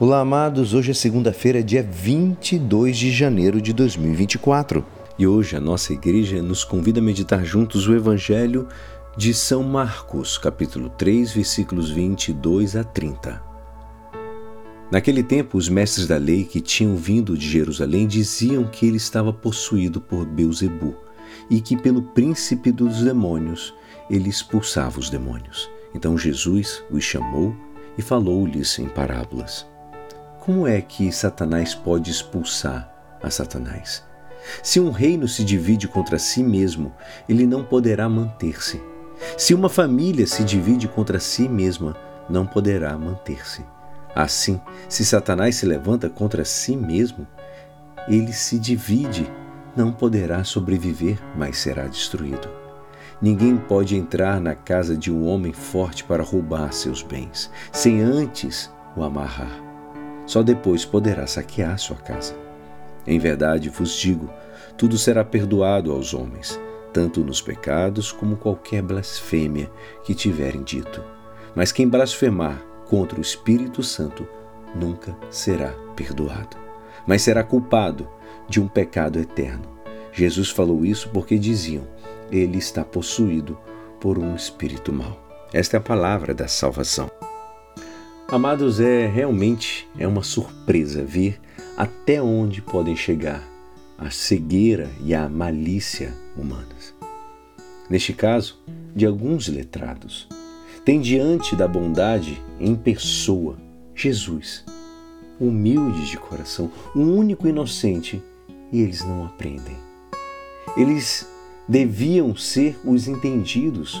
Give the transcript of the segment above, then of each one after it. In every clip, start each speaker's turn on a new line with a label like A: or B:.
A: Olá, amados. Hoje é segunda-feira, dia 22 de janeiro de 2024. E hoje a nossa igreja nos convida a meditar juntos o Evangelho de São Marcos, capítulo 3, versículos 22 a 30. Naquele tempo, os mestres da lei que tinham vindo de Jerusalém diziam que ele estava possuído por Beuzebu e que pelo príncipe dos demônios ele expulsava os demônios. Então Jesus os chamou e falou-lhes em parábolas. Como é que Satanás pode expulsar a Satanás? Se um reino se divide contra si mesmo, ele não poderá manter-se. Se uma família se divide contra si mesma, não poderá manter-se. Assim, se Satanás se levanta contra si mesmo, ele se divide, não poderá sobreviver, mas será destruído. Ninguém pode entrar na casa de um homem forte para roubar seus bens, sem antes o amarrar só depois poderá saquear sua casa. Em verdade vos digo: tudo será perdoado aos homens, tanto nos pecados como qualquer blasfêmia que tiverem dito. Mas quem blasfemar contra o Espírito Santo nunca será perdoado, mas será culpado de um pecado eterno. Jesus falou isso porque diziam: ele está possuído por um espírito mau. Esta é a palavra da salvação. Amados, é realmente é uma surpresa ver até onde podem chegar a cegueira e a malícia humanas. Neste caso, de alguns letrados, tem diante da bondade em pessoa Jesus, humilde de coração, um único inocente, e eles não aprendem. Eles deviam ser os entendidos,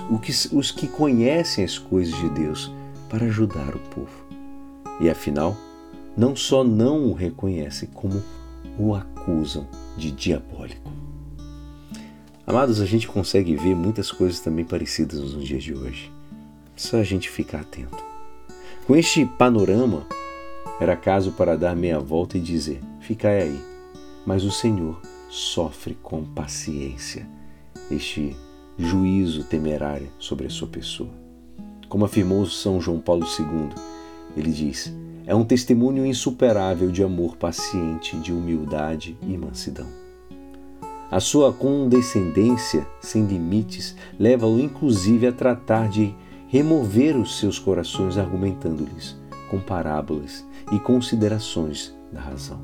A: os que conhecem as coisas de Deus, para ajudar o povo. E afinal, não só não o reconhecem, como o acusam de diabólico. Amados, a gente consegue ver muitas coisas também parecidas nos dias de hoje. Só a gente ficar atento. Com este panorama, era caso para dar meia volta e dizer: Ficai aí. Mas o Senhor sofre com paciência este juízo temerário sobre a sua pessoa. Como afirmou São João Paulo II, ele diz: é um testemunho insuperável de amor paciente, de humildade e mansidão. A sua condescendência sem limites leva-o inclusive a tratar de remover os seus corações argumentando-lhes com parábolas e considerações da razão,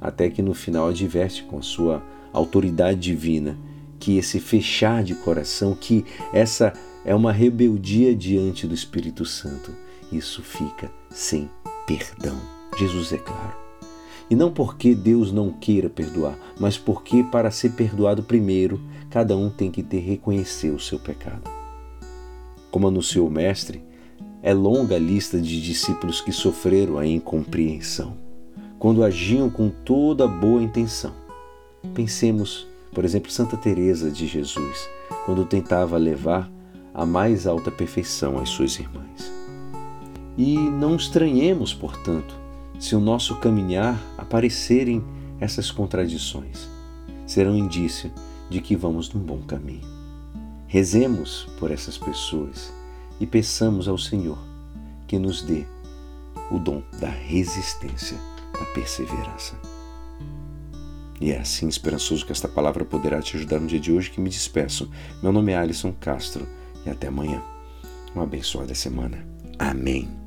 A: até que no final adverte com a sua autoridade divina que esse fechar de coração, que essa é uma rebeldia diante do Espírito Santo. Isso fica sem perdão. Jesus é claro. E não porque Deus não queira perdoar, mas porque para ser perdoado primeiro, cada um tem que ter reconhecer o seu pecado. Como anunciou o mestre, é longa a lista de discípulos que sofreram a incompreensão, quando agiam com toda boa intenção. Pensemos, por exemplo, Santa Teresa de Jesus, quando tentava levar a mais alta perfeição às suas irmãs. E não estranhemos, portanto, se o nosso caminhar aparecerem essas contradições. Serão indício de que vamos num bom caminho. Rezemos por essas pessoas e peçamos ao Senhor que nos dê o dom da resistência, da perseverança. E é assim esperançoso que esta palavra poderá te ajudar no dia de hoje que me despeço. Meu nome é Alisson Castro e até amanhã. Uma abençoada semana. Amém.